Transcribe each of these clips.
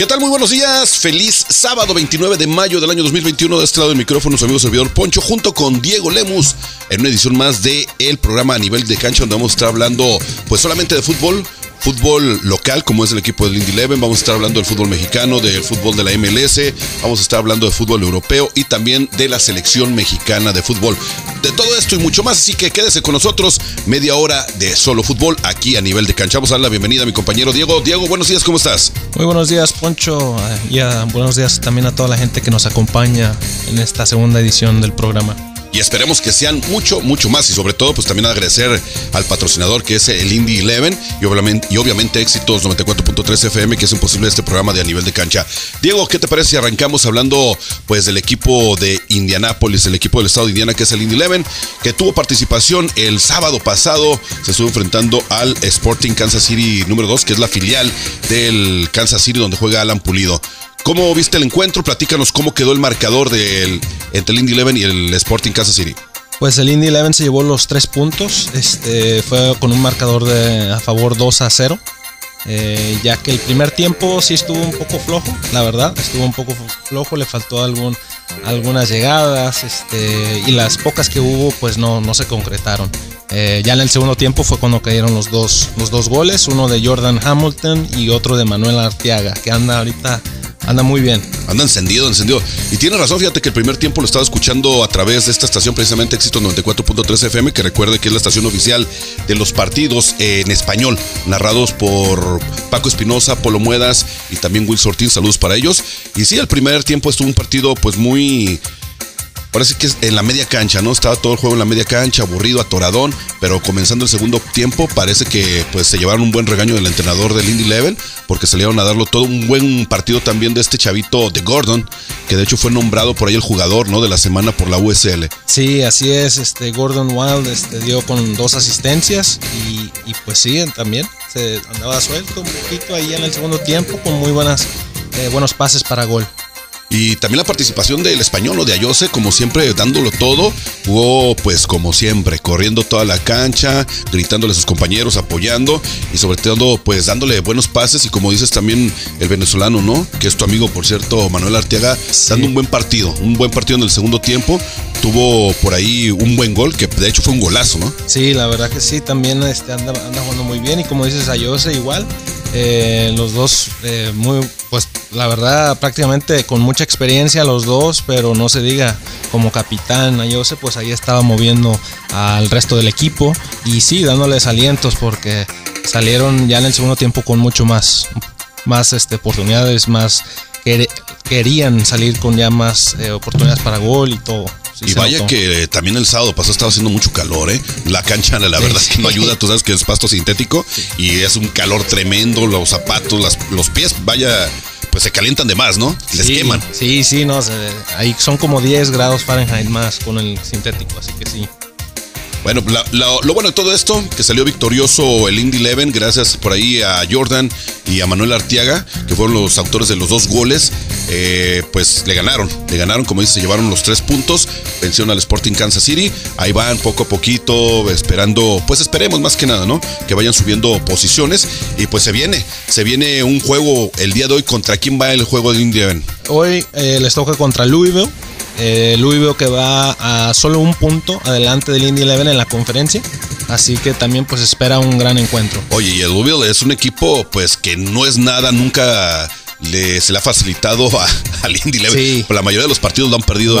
¿Qué tal? Muy buenos días. Feliz sábado 29 de mayo del año 2021. De este lado del micrófono, su amigo servidor Poncho, junto con Diego Lemus, en una edición más de el programa a nivel de cancha, donde vamos a estar hablando, pues solamente de fútbol, fútbol local, como es el equipo del Indy Eleven. Vamos a estar hablando del fútbol mexicano, del fútbol de la MLS. Vamos a estar hablando de fútbol europeo y también de la selección mexicana de fútbol. De todo esto y mucho más, así que quédese con nosotros. Media hora de solo fútbol aquí a nivel de cancha. Vamos a dar la bienvenida a mi compañero Diego. Diego, buenos días, ¿cómo estás? Muy buenos días, Poncho. Y buenos días también a toda la gente que nos acompaña en esta segunda edición del programa y esperemos que sean mucho, mucho más y sobre todo pues también agradecer al patrocinador que es el Indy Eleven y obviamente, y obviamente éxitos 94.3 FM que es imposible este programa de a nivel de cancha. Diego, ¿qué te parece si arrancamos hablando pues del equipo de Indianápolis, el equipo del estado de Indiana que es el Indy Eleven, que tuvo participación el sábado pasado, se estuvo enfrentando al Sporting Kansas City número 2 que es la filial del Kansas City donde juega Alan Pulido. ¿Cómo viste el encuentro? Platícanos cómo quedó el marcador entre el Indy Eleven y el Sporting Kansas City. Pues el Indy Eleven se llevó los tres puntos. Este fue con un marcador a favor 2 a 0. Eh, ya que el primer tiempo sí estuvo un poco flojo, la verdad, estuvo un poco flojo, le faltó algún, algunas llegadas este, y las pocas que hubo pues no, no se concretaron. Eh, ya en el segundo tiempo fue cuando cayeron los dos, los dos goles, uno de Jordan Hamilton y otro de Manuel Arteaga, que anda ahorita Anda muy bien. Anda encendido, encendido. Y tiene razón, fíjate que el primer tiempo lo estaba escuchando a través de esta estación, precisamente Éxito 94.3 FM, que recuerde que es la estación oficial de los partidos en español, narrados por Paco Espinosa, Polo Muedas y también Will Sortín. Saludos para ellos. Y sí, el primer tiempo estuvo un partido pues muy Parece que es en la media cancha, ¿no? Estaba todo el juego en la media cancha, aburrido, atoradón, pero comenzando el segundo tiempo parece que pues se llevaron un buen regaño del entrenador del Indy Level, porque salieron a darlo todo un buen partido también de este chavito de Gordon, que de hecho fue nombrado por ahí el jugador, ¿no? De la semana por la USL. Sí, así es, este Gordon Wild este, dio con dos asistencias y, pues sí, también se andaba suelto un poquito ahí en el segundo tiempo con muy buenas, eh, buenos pases para gol. Y también la participación del español o de Ayose, como siempre, dándolo todo. Jugó, pues, como siempre, corriendo toda la cancha, gritándole a sus compañeros, apoyando y sobre todo, pues, dándole buenos pases. Y como dices también el venezolano, ¿no? Que es tu amigo, por cierto, Manuel Arteaga, dando un buen partido, un buen partido en el segundo tiempo. Tuvo por ahí un buen gol, que de hecho fue un golazo, ¿no? Sí, la verdad que sí, también este, anda, anda jugando muy bien. Y como dices, Ayose igual. Eh, los dos, eh, muy, pues la verdad, prácticamente con mucha experiencia los dos, pero no se diga como capitán Ayose, pues ahí estaba moviendo al resto del equipo y sí, dándoles alientos porque salieron ya en el segundo tiempo con mucho más, más este, oportunidades, más querían salir con ya más eh, oportunidades para gol y todo y vaya que también el sábado pasado estaba haciendo mucho calor, ¿eh? La cancha, la verdad que no ayuda, tú sabes que es pasto sintético y es un calor tremendo, los zapatos, los pies, vaya, pues se calientan de más, ¿no? Les queman. Sí, sí, no, ahí son como 10 grados Fahrenheit más con el sintético, así que sí. Bueno, lo bueno de todo esto, que salió victorioso el Indy Eleven, gracias por ahí a Jordan y a Manuel Artiaga, que fueron los autores de los dos goles, eh, pues le ganaron, le ganaron, como dice, se llevaron los tres puntos, vencieron al Sporting Kansas City, ahí van poco a poquito, esperando, pues esperemos más que nada, ¿no? Que vayan subiendo posiciones y pues se viene, se viene un juego el día de hoy, ¿contra quién va el juego del Indy Eleven? Hoy eh, les toca contra Louisville. Eh, Louisville que va a solo un punto adelante del Indy Eleven en la conferencia. Así que también pues espera un gran encuentro. Oye, y el Louisville es un equipo pues que no es nada, nunca le, se le ha facilitado al Indy Eleven. La mayoría de los partidos lo han perdido.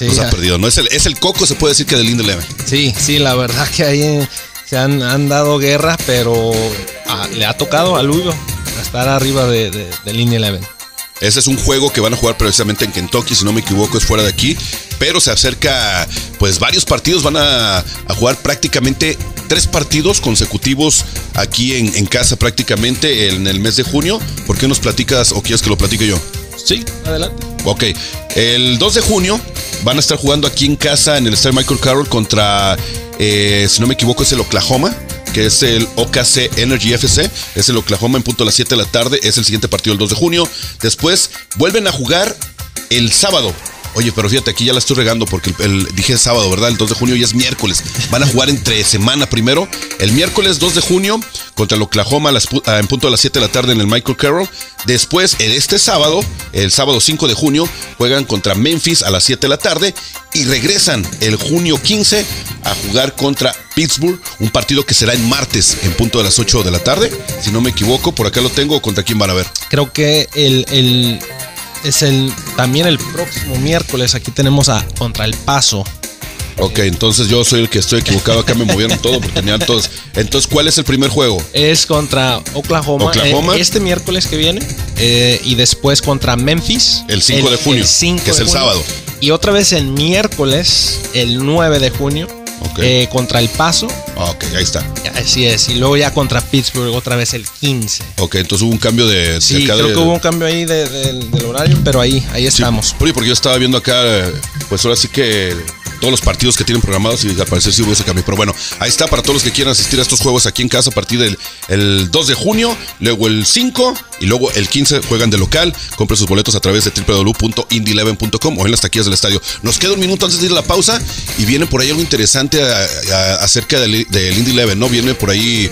los ha perdido. ¿no? Es, el, es el coco, se puede decir que del Indy Eleven. Sí, sí, la verdad que ahí se han, han dado guerra, pero ah, le ha tocado a Louisville estar arriba de, del Indy Eleven. Ese es un juego que van a jugar precisamente en Kentucky, si no me equivoco, es fuera de aquí. Pero se acerca, pues varios partidos van a, jugar prácticamente tres partidos consecutivos aquí en, casa prácticamente en el mes de junio. ¿Por qué nos platicas o quieres que lo platique yo? Sí, adelante. Ok, el 2 de junio van a estar jugando aquí en casa en el Star Michael Carroll contra, eh, si no me equivoco, es el Oklahoma que es el OKC Energy FC, es el Oklahoma en punto a las 7 de la tarde, es el siguiente partido el 2 de junio. Después vuelven a jugar el sábado. Oye, pero fíjate, aquí ya la estoy regando porque el, dije sábado, ¿verdad? El 2 de junio ya es miércoles. Van a jugar entre semana primero. El miércoles 2 de junio contra el Oklahoma en punto a las 7 de la tarde en el Michael Carroll. Después, este sábado, el sábado 5 de junio, juegan contra Memphis a las 7 de la tarde y regresan el junio 15 a jugar contra Pittsburgh, un partido que será en martes en punto de las 8 de la tarde. Si no me equivoco, por acá lo tengo. ¿Contra quién van a ver? Creo que el, el es el también el próximo miércoles. Aquí tenemos a Contra el Paso. Ok, entonces yo soy el que estoy equivocado. Acá me movieron todo porque tenían todos. Entonces, ¿cuál es el primer juego? Es contra Oklahoma. Oklahoma. Eh, este miércoles que viene. Eh, y después contra Memphis. El 5 de junio. que es el sábado. Y otra vez el miércoles, el 9 de junio eh, contra El Paso. Ok, ahí está. Así es. Y luego ya contra Pittsburgh otra vez el 15. Ok, entonces hubo un cambio de... sí, creo que hubo un cambio ahí del horario, pero ahí, ahí estamos. Oye, porque yo estaba viendo acá, pues ahora sí que todos los partidos que tienen programados y al parecer sí hubo ese cambio. Pero bueno, ahí está para todos los que quieran asistir a estos juegos aquí en casa a partir del el 2 de junio, luego el 5 y luego el 15 juegan de local. Compre sus boletos a través de www.indie11.com o en las taquillas del estadio. Nos queda un minuto antes de ir a la pausa y viene por ahí algo interesante acerca del, del Indie 11, ¿no? Viene por ahí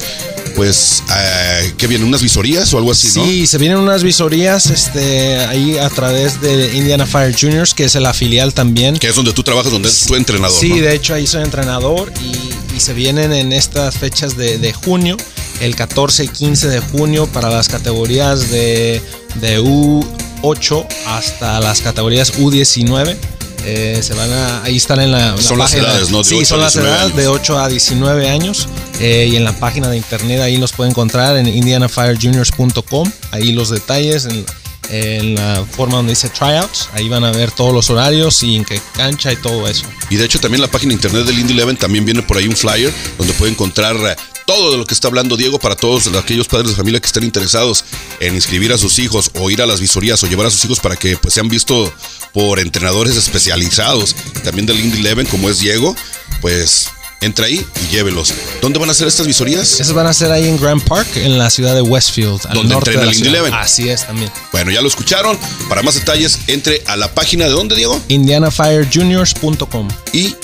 pues, eh, ¿qué vienen? ¿Unas visorías o algo así, no? Sí, se vienen unas visorías este, ahí a través de Indiana Fire Juniors, que es la filial también. Que es donde tú trabajas, donde es tu entrenador. Sí, de hecho ahí soy entrenador y, y se vienen en estas fechas de, de, junio, el 14 y 15 de junio para las categorías de, de U8 hasta las categorías U19. Eh, se van a, ahí están en la, son las edades, ¿no? sí, son las edades de 8 a 19 años. Eh, y en la página de internet ahí los pueden encontrar en indianafirejuniors.com. Ahí los detalles, en, en, la forma donde dice tryouts. Ahí van a ver todos los horarios y en qué cancha y todo eso. Y de hecho también la página internet del Indy Eleven también viene por ahí un flyer donde pueden encontrar eh, todo de lo que está hablando Diego para todos aquellos padres de familia que estén interesados en inscribir a sus hijos o ir a las visorías o llevar a sus hijos para que pues, sean vistos por entrenadores especializados, también del Indy Eleven como es Diego, pues entra ahí y llévelos. ¿Dónde van a ser estas visorías? Esas van a ser ahí en Grand Park, en la ciudad de Westfield, al donde norte de el Indy Eleven. Así es también. Bueno, ya lo escucharon. Para más detalles, entre a la página de dónde, Diego? IndianaFireJuniors.com. Y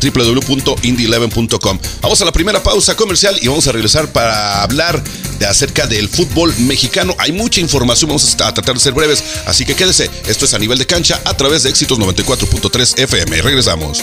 www.indie11.com. Vamos a la primera pausa comercial y vamos a regresar para hablar de acerca del fútbol mexicano. Hay mucha información, vamos a tratar de ser breves, así que quédese. Esto es a nivel de cancha a través de Éxitos 94.3 FM. Regresamos.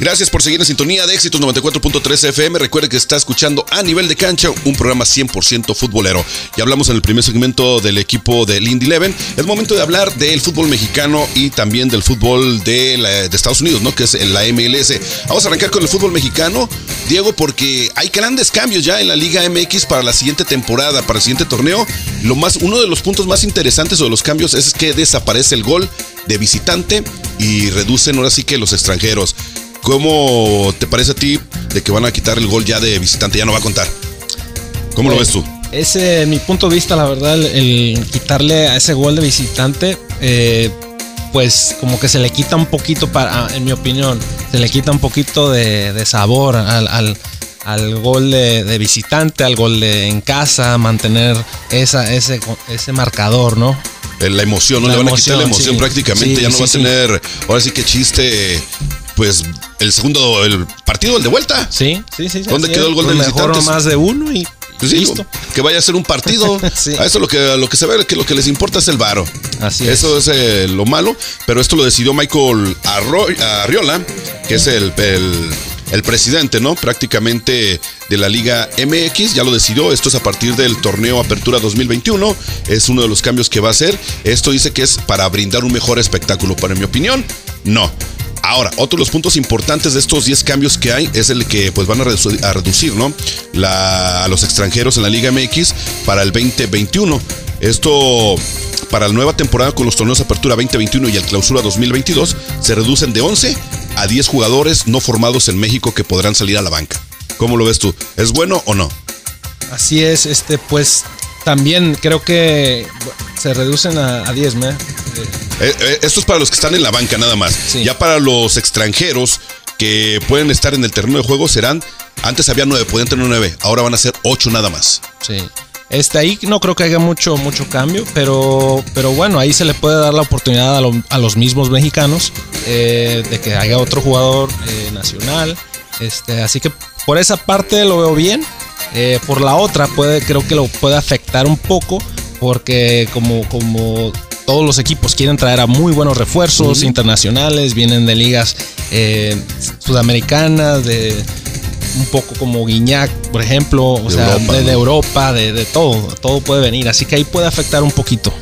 Gracias por seguir en sintonía de Éxitos 94.3 FM. Recuerde que está escuchando a nivel de cancha un programa 100% futbolero. Ya hablamos en el primer segmento del equipo del Indy Eleven. Es momento de hablar del fútbol mexicano y también del fútbol de, Estados Unidos, ¿no? Que es la MLS. Vamos a arrancar con el fútbol mexicano, Diego, porque hay grandes cambios ya en la Liga MX para la siguiente temporada, para el siguiente torneo. Lo más, uno de los puntos más interesantes o de los cambios es que desaparece el gol de visitante y reducen ahora sí que los extranjeros. ¿Cómo te parece a ti de que van a quitar el gol ya de visitante? Ya no va a contar. ¿Cómo lo ves tú? Ese, mi punto de vista, la verdad, el, quitarle a ese gol de visitante, eh, pues como que se le quita un poquito, para, en mi opinión, se le quita un poquito de, de sabor al, al, al gol de, de, visitante, al gol de en casa, mantener esa, ese, ese marcador, ¿no? La emoción, no La le van a quitar la emoción sí. prácticamente, Sí, ya no sí, va a tener, ahora sí que chiste, pues el segundo, el partido, el de vuelta. Sí, sí, sí. ¿Dónde quedó es. el gol de mejor visitantes? más de uno y Pues sí, listo. que vaya a ser un partido. Sí. A eso lo que, lo que se ve, que lo que les importa es el varo. Así es. Eso es eh, lo malo, pero esto lo decidió Michael Arroy- Arriola, que es el, el- el presidente, ¿no? Prácticamente de la Liga MX, ya lo decidió. Esto es a partir del torneo Apertura 2021. Es uno de los cambios que va a hacer. Esto dice que es para brindar un mejor espectáculo. Para mi opinión, no. Ahora, otro de los puntos importantes de estos 10 cambios que hay es el que pues van a, redu- a reducir, ¿no? La- a los extranjeros en la Liga MX para el 2021. Esto para la nueva temporada con los torneos Apertura 2021 y el Clausura 2022 se reducen de 11 a 10 jugadores no formados en México que podrán salir a la banca. ¿Cómo lo ves tú? ¿Es bueno o no? Así es, este, pues también creo que se reducen a, 10, ¿me? Esto es para los que están en la banca nada más. Ya para los extranjeros que pueden estar en el terreno de juego serán, antes había 9, podían tener 9, ahora van a ser 8 nada más. Sí. Este, ahí no creo que haya mucho, mucho cambio, pero, pero bueno, ahí se le puede dar la oportunidad a, los mismos mexicanos eh, de que haya otro jugador eh, nacional. Este, así que por esa parte lo veo bien. Eh, por la otra, puede, creo que lo puede afectar un poco, porque como, como todos los equipos quieren traer a muy buenos refuerzos internacionales, vienen de ligas sudamericanas, de un poco como Guiñac, por ejemplo, o sea, de, Europa, de, todo, todo puede venir, así que ahí puede afectar un poquito.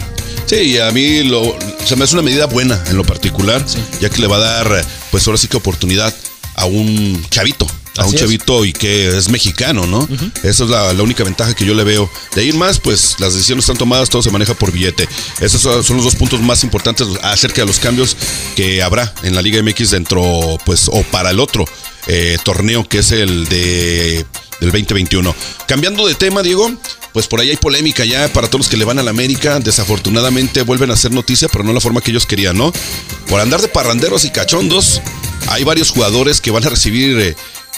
Sí, a mí lo, se me hace una medida buena en lo particular, ya que le va a dar, pues ahora sí que oportunidad a un chavito, a un chavito y que es mexicano, ¿no? Esa es la, única ventaja que yo le veo. De ir más, pues las decisiones están tomadas, todo se maneja por billete. Esos son los dos puntos más importantes acerca de los cambios que habrá en la Liga MX dentro, pues, o para el otro eh, torneo que es el de del 2021. Cambiando de tema, Diego, pues por ahí hay polémica ya para todos los que le van a la América. Desafortunadamente vuelven a hacer noticia, pero no la forma que ellos querían, ¿no? Por andar de parranderos y cachondos, hay varios jugadores que van a recibir eh,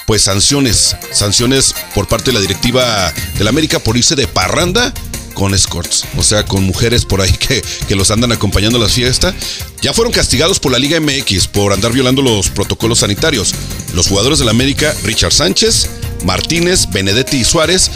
pues sanciones, sanciones por parte de la directiva de la América por irse de parranda con escorts, o sea, con mujeres por ahí que, que los andan acompañando a la fiesta. Ya fueron castigados por la Liga MX por andar violando los protocolos sanitarios. Los jugadores de la América, Richard Sánchez, Martínez, Benedetti y Suárez,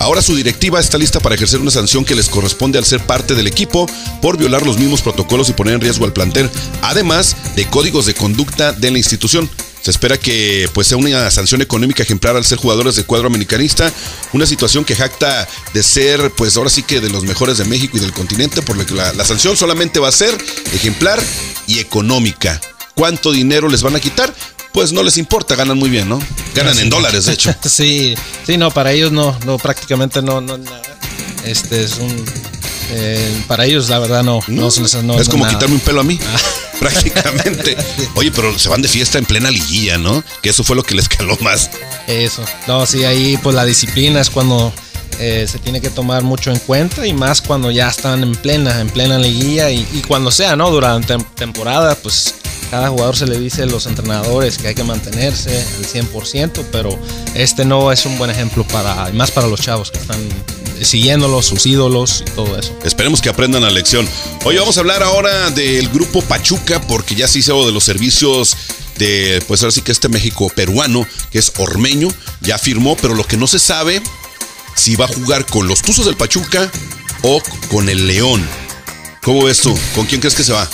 Ahora su directiva está lista para ejercer una sanción que les corresponde al ser parte del equipo por violar los mismos protocolos y poner en riesgo al plantel, además de códigos de conducta de la institución. Se espera que pues, sea una sanción económica ejemplar al ser jugadores de cuadro americanista, una situación que jacta de ser, pues ahora sí que de los mejores de México y del continente, por lo que la, sanción solamente va a ser ejemplar y económica. ¿Cuánto dinero les van a quitar? Pues no les importa, ganan muy bien, ¿no? Ganan en dólares, de hecho. sí, sí, no, para ellos no, no, prácticamente no, no, nada. Este es un eh, para ellos, la verdad, no. no, es como quitarme un pelo a mí. Prácticamente. Oye, pero se van de fiesta en plena liguilla, ¿no? Que eso fue lo que les caló más. Eso. No, sí, ahí pues la disciplina es cuando eh, se tiene que tomar mucho en cuenta y más cuando ya están en plena, en plena liguilla y, y cuando sea, ¿no? Durante temporada, pues cada jugador se le dice a los entrenadores que hay que mantenerse al 100%, pero este no es un buen ejemplo para, más para los chavos que están siguiéndolos, sus ídolos y todo eso. Esperemos que aprendan la lección. Hoy vamos a hablar ahora del grupo Pachuca, porque ya se hizo de los servicios de, pues ahora sí que este México peruano, que es Ormeño, ya firmó, pero lo que no se sabe si va a jugar con los Tuzos del Pachuca o con el León. ¿Cómo ves tú? ¿Con quién crees que se va?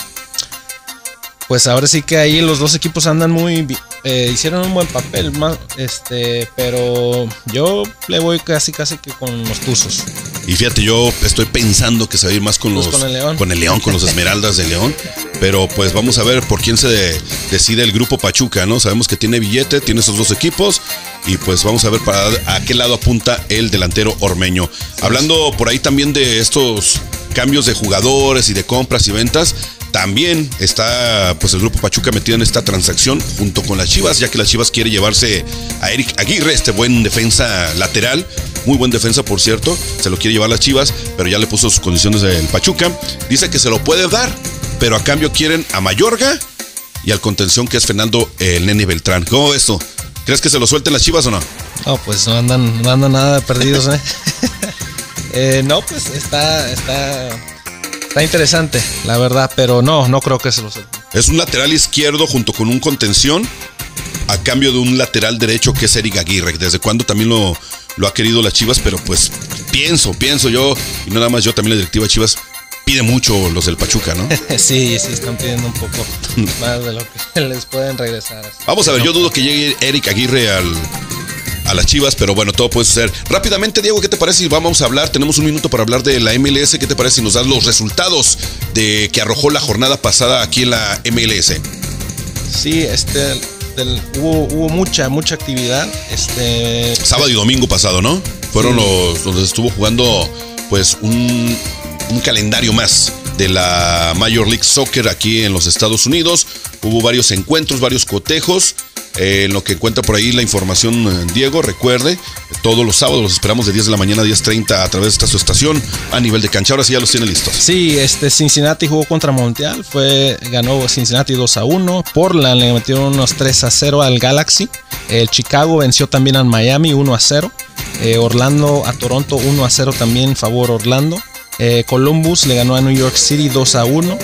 pues ahora sí que ahí los dos equipos andan muy eh, hicieron un buen papel este pero yo le voy casi casi que con los Tuzos. Y fíjate yo estoy pensando que se va a ir más con pues los con el León. con el León con los Esmeraldas de León pero pues vamos a ver por quién se decide el grupo Pachuca no sabemos que tiene billete tiene esos dos equipos y pues vamos a ver para a qué lado apunta el delantero ormeño. Hablando por ahí también de estos cambios de jugadores y de compras y ventas también está pues el grupo Pachuca metido en esta transacción junto con las Chivas, ya que las Chivas quiere llevarse a Eric Aguirre, este buen defensa lateral, muy buen defensa por cierto, se lo quiere llevar las Chivas, pero ya le puso sus condiciones del Pachuca. Dice que se lo puede dar, pero a cambio quieren a Mayorga y al contención que es Fernando el Nene Beltrán. ¿Cómo esto? ¿Crees que se lo suelten las Chivas o no? No, pues no andan, no andan nada perdidos, ¿eh? eh no, pues está, está Está interesante, la verdad, pero no, no creo que se lo Es un lateral izquierdo junto con un contención a cambio de un lateral derecho que es Eric Aguirre. Desde cuando también lo, lo ha querido las Chivas, pero pues pienso, pienso yo, y nada más yo también la directiva Chivas pide mucho los del Pachuca, ¿no? sí, sí, están pidiendo un poco más de lo que les pueden regresar. Vamos a ver, yo dudo que llegue Eric Aguirre al, a las Chivas, pero bueno, todo puede suceder. Rápidamente, Diego, ¿qué te parece si vamos a hablar? Tenemos un minuto para hablar de la MLS. ¿Qué te parece si nos das los resultados de que arrojó la jornada pasada aquí en la MLS? Sí, este hubo, mucha, mucha actividad. Este. Sábado y domingo pasado, ¿no? Fueron los donde estuvo jugando, pues, un, un calendario más de la Major League Soccer aquí en los Estados Unidos. Hubo varios encuentros, varios cotejos. En lo que encuentra por ahí la información Diego, recuerde, todos los sábados los esperamos de 10 de la mañana a 10.30 a través de esta su estación a nivel de cancha. Ahora sí ya los tiene listos. Sí, este Cincinnati jugó contra Montreal, fue, ganó Cincinnati 2 a 1. Portland le metieron unos 3 a 0 al Galaxy. El Chicago venció también al Miami 1 a 0. Eh, Orlando a Toronto 1 a 0 también favor Orlando. Eh, Columbus le ganó a New York City 2 a 1.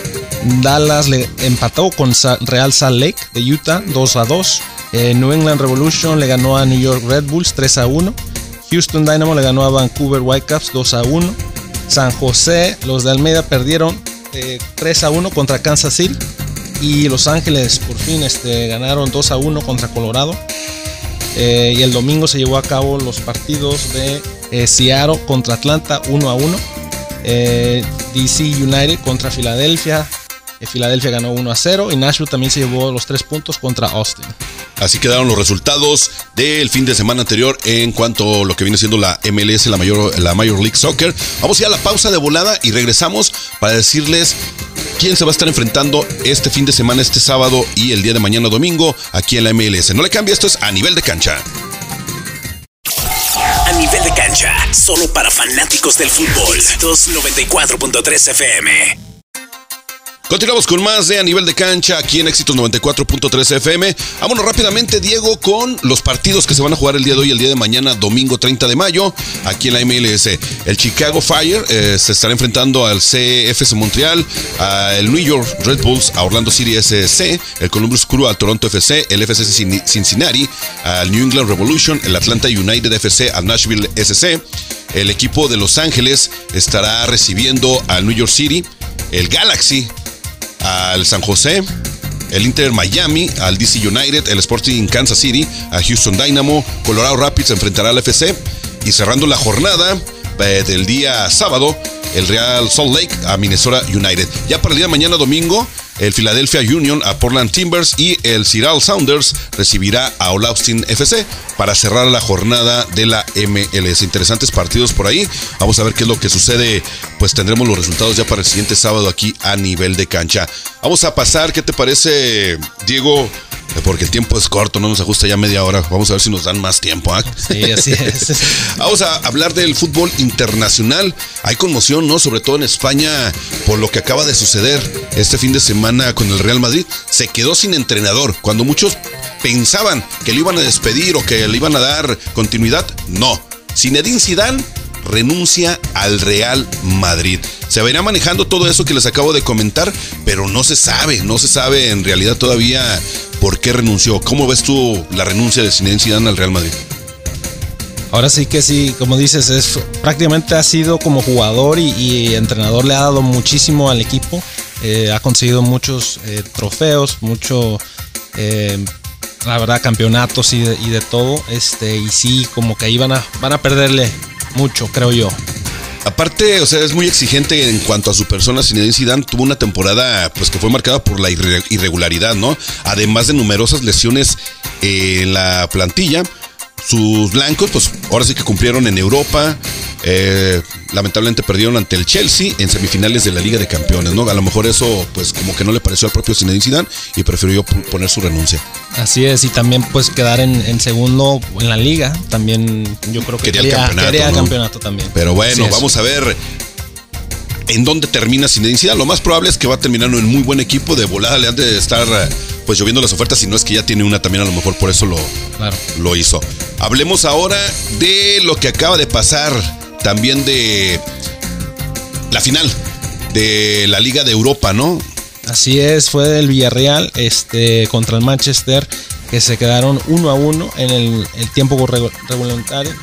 Dallas le empató con Real Salt Lake de Utah 2 a 2. Eh, New England Revolution le ganó a New York Red Bulls 3 a 1. Houston Dynamo le ganó a Vancouver Whitecaps 2 a 1. San José, los de Almeida perdieron 3 a 1 contra Kansas City. Y Los Ángeles por fin este, ganaron 2 a 1 contra Colorado. Eh, y el domingo se llevó a cabo los partidos de eh, Seattle contra Atlanta 1 a 1. Eh, DC United contra Filadelfia. Filadelfia ganó 1 a 0 y Nashville también se llevó los 3 puntos contra Austin. Así quedaron los resultados del fin de semana anterior en cuanto a lo que viene siendo la MLS, la Major, la Major League Soccer. Vamos a ir a la pausa de volada y regresamos para decirles quién se va a estar enfrentando este fin de semana, este sábado y el día de mañana domingo aquí en la MLS. No le cambie, esto es a nivel de cancha. A nivel de cancha, solo para fanáticos del fútbol. 294.3 FM. Continuamos con más de a nivel de cancha aquí en Éxitos 94.3 FM. Vámonos rápidamente, Diego, con los partidos que se van a jugar el día de hoy, el día de mañana, domingo 30 de mayo, aquí en la MLS. El Chicago Fire eh, se estará enfrentando al CFS Montreal, al New York Red Bulls, a Orlando City SC, el Columbus Crew al Toronto FC, el FC Cincinnati, al New England Revolution, el Atlanta United FC al Nashville SC. El equipo de Los Ángeles estará recibiendo al New York City, el Galaxy al San José, el Inter Miami, al DC United, el Sporting Kansas City, a Houston Dynamo, Colorado Rapids enfrentará al FC y cerrando la jornada eh, del día sábado, el Real Salt Lake a Minnesota United. Ya para el día de mañana domingo, el Philadelphia Union a Portland Timbers y el Seattle Sounders recibirá a All Austin FC para cerrar la jornada de la MLS. Interesantes partidos por ahí. Vamos a ver qué es lo que sucede. Pues tendremos los resultados ya para el siguiente sábado aquí a nivel de cancha. Vamos a pasar, ¿qué te parece, Diego? Porque el tiempo es corto, no nos ajusta ya media hora. Vamos a ver si nos dan más tiempo. ¿ah? Sí, así es. Vamos a hablar del fútbol internacional. Hay conmoción, ¿no? Sobre todo en España por lo que acaba de suceder este fin de semana con el Real Madrid. Se quedó sin entrenador. Cuando muchos pensaban que le iban a despedir o que le iban a dar continuidad, no. Zinedine Zidane renuncia al Real Madrid. Se verá manejando todo eso que les acabo de comentar, pero no se sabe, no se sabe en realidad todavía por qué renunció. ¿Cómo ves tú la renuncia de Zinedine Zidane al Real Madrid? Ahora sí que sí, como dices, es prácticamente ha sido como jugador y, entrenador le ha dado muchísimo al equipo. Eh, ha conseguido muchos eh, trofeos, mucho, eh, la verdad, campeonatos y de, todo. Este, y sí, como que ahí van a, van a perderle mucho, creo yo. Aparte, o sea, es muy exigente en cuanto a su persona. Zinedine Zidane tuvo una temporada pues que fue marcada por la irregularidad, ¿no? Además de numerosas lesiones en la plantilla. Sus blancos, pues ahora sí que cumplieron en Europa. Eh, lamentablemente perdieron ante el Chelsea en semifinales de la Liga de Campeones, ¿no? A lo mejor eso, pues, como que no le pareció al propio Zinedine Zidane y prefirió poner su renuncia. Así es, y también, pues, quedar en, segundo en la Liga, también yo creo que quería, el campeonato, también. Pero bueno, vamos a ver en dónde termina Zinedine Zidane. Lo más probable es que va a terminar en muy buen equipo. De volada le han de estar pues lloviendo las ofertas, si no es que ya tiene una también, a lo mejor por eso lo, lo hizo. Hablemos ahora de lo que acaba de pasar, también de la final de la Liga de Europa, ¿no? Así es, fue el Villarreal este, contra el Manchester, que se quedaron uno a uno en el, tiempo reglamentario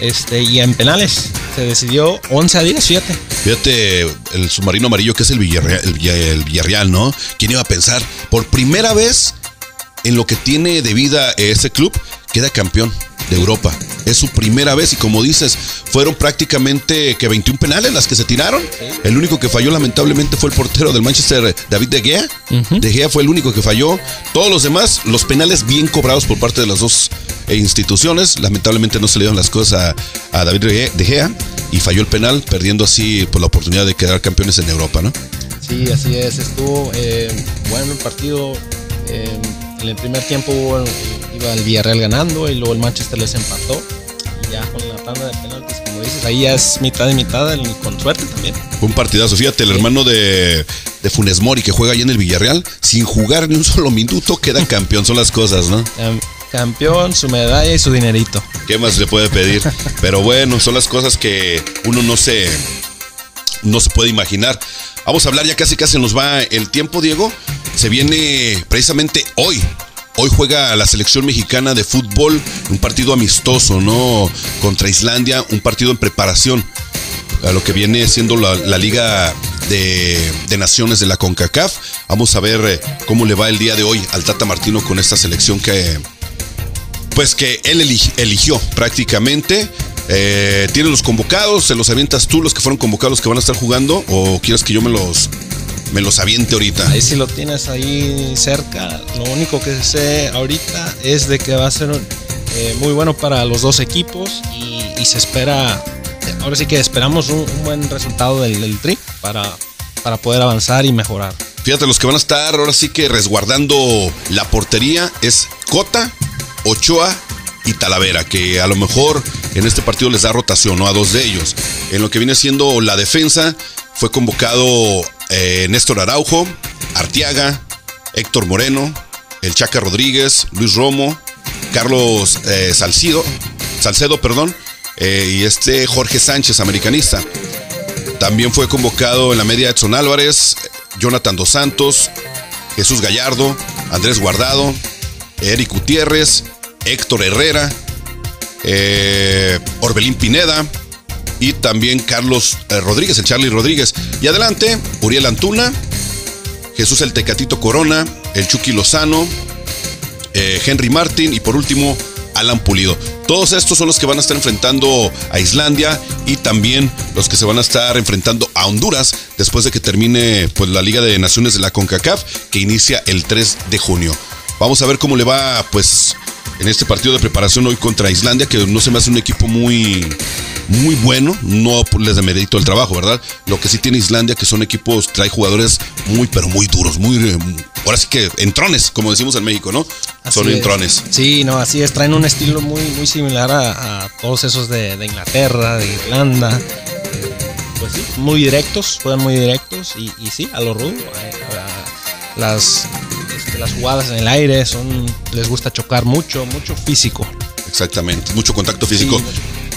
este, y en penales. Se decidió 11 a 10, fíjate. Fíjate, el submarino amarillo que es el Villarreal, el Villarreal, ¿no? ¿Quién iba a pensar? Por primera vez en lo que tiene de vida ese club, queda campeón de Europa. Es su primera vez y como dices, fueron prácticamente que 21 penales las que se tiraron. El único que falló lamentablemente fue el portero del Manchester, David De Gea. De Gea fue el único que falló. Todos los demás, los penales bien cobrados por parte de las dos eh, instituciones. Lamentablemente no se le dieron las cosas a, David De Gea y falló el penal, perdiendo así por pues, la oportunidad de quedar campeones en Europa, ¿no? Sí, así es. Estuvo eh, bueno el partido. Eh, en el primer tiempo hubo iba el Villarreal ganando y luego el Manchester les empató. Y ya con la tanda de penaltis, como dices, ahí ya es mitad y mitad, con suerte también. Un partidazo, fíjate, el hermano de, de Funes Mori que juega ahí en el Villarreal, sin jugar ni un solo minuto, queda campeón, son las cosas, ¿no? campeón, su medalla y su dinerito. ¿Qué más le puede pedir? Pero bueno, son las cosas que uno no se, no se puede imaginar. Vamos a hablar, ya casi casi nos va el tiempo, Diego. Se viene precisamente hoy. Hoy juega la selección mexicana de fútbol, un partido amistoso, ¿no? Contra Islandia, un partido en preparación a lo que viene siendo la, Liga de, de, Naciones de la CONCACAF. Vamos a ver eh, cómo le va el día de hoy al Tata Martino con esta selección que, pues que él eligió prácticamente. Eh, tiene los convocados, se los avientas tú, los que fueron convocados, los que van a estar jugando, o quieres que yo me los, me los aviente ahorita? Ahí sí lo tienes ahí cerca. Lo único que sé ahorita es de que va a ser eh, muy bueno para los dos equipos y, se espera, ahora sí que esperamos un, buen resultado del, del tri para, para poder avanzar y mejorar. Fíjate, los que van a estar ahora sí que resguardando la portería es Cota, Ochoa y Talavera, que a lo mejor en este partido les da rotación, ¿no? A dos de ellos. En lo que viene siendo la defensa, fue convocado eh, Néstor Araujo, Artiaga, Héctor Moreno, el Chaca Rodríguez, Luis Romo, Carlos eh, Salcido, Salcedo, perdón, eh, y este Jorge Sánchez, americanista. También fue convocado en la media Edson Álvarez, Jonathan Dos Santos, Jesús Gallardo, Andrés Guardado, Eric Gutiérrez, Héctor Herrera, Orbelín Pineda y también Carlos eh, Rodríguez, el Charlie Rodríguez. Y adelante, Uriel Antuna, Jesús el Tecatito Corona, el Chucky Lozano, eh, Henry Martin y por último Alan Pulido. Todos estos son los que van a estar enfrentando a Islandia y también los que se van a estar enfrentando a Honduras después de que termine pues, la Liga de Naciones de la CONCACAF que inicia el 3 de junio. Vamos a ver cómo le va, pues, en este partido de preparación hoy contra Islandia, que no se me hace un equipo muy, muy bueno. No les demerito el trabajo, ¿verdad? Lo que sí tiene Islandia, que son equipos, trae jugadores muy, pero muy duros, muy. Eh, ahora sí que entrones, como decimos en México, ¿no? son entrones. Sí, no, así es. Traen un estilo muy, muy similar a, todos esos de, Inglaterra, de Irlanda. Pues sí, muy directos, juegan muy directos y, sí, a lo rudo. Eh, las las jugadas en el aire son les gusta chocar mucho, mucho físico. Exactamente, mucho contacto físico.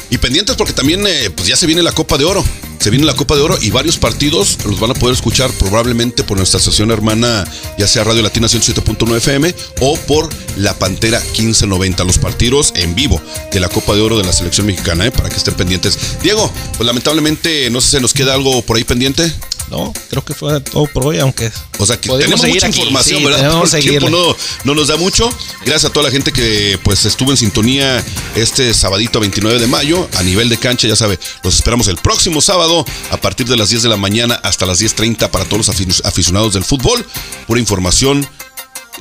Y pendientes porque también eh, pues ya se viene la Copa de Oro. Se viene la Copa de Oro y varios partidos los van a poder escuchar probablemente por nuestra estación hermana, ya sea Radio Latina 107.9 FM o por La Pantera 1590. Los partidos en vivo de la Copa de Oro de la selección mexicana, ¿eh? para que estén pendientes. Diego, pues lamentablemente no sé si nos queda algo por ahí pendiente. No, creo que fue todo por hoy, aunque. O sea, que tenemos mucha información, ¿verdad? el tiempo no, no, nos da mucho. Gracias a toda la gente que pues estuvo en sintonía este sabadito 29 de mayo a nivel de cancha, ya sabe. Los esperamos el próximo sábado a partir de las 10 de la mañana hasta las 10.30 para todos los aficionados del fútbol. Pura información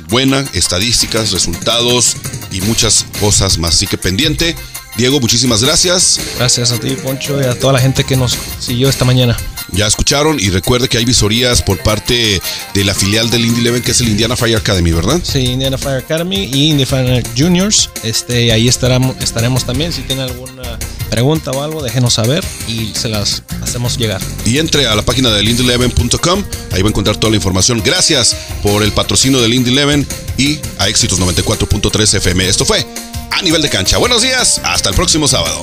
buena, estadísticas, resultados y muchas cosas más. Así que pendiente. Diego, muchísimas gracias. Gracias a ti, Poncho, y a toda la gente que nos siguió esta mañana. Ya escucharon y recuerde que hay visorías por parte de la filial del Indy Eleven que es el Indiana Fire Academy, ¿verdad? Sí, Indiana Fire Academy y Indy Fire Juniors. Este, ahí estaremos, estaremos también. Si tienen alguna pregunta o algo, déjenos saber y se las hacemos llegar. Y entre a la página del indy11.com, ahí va a encontrar toda la información. Gracias por el patrocinio del Indy Eleven y a Éxitos 94.3 FM. Esto fue a nivel de cancha. Buenos días, hasta el próximo sábado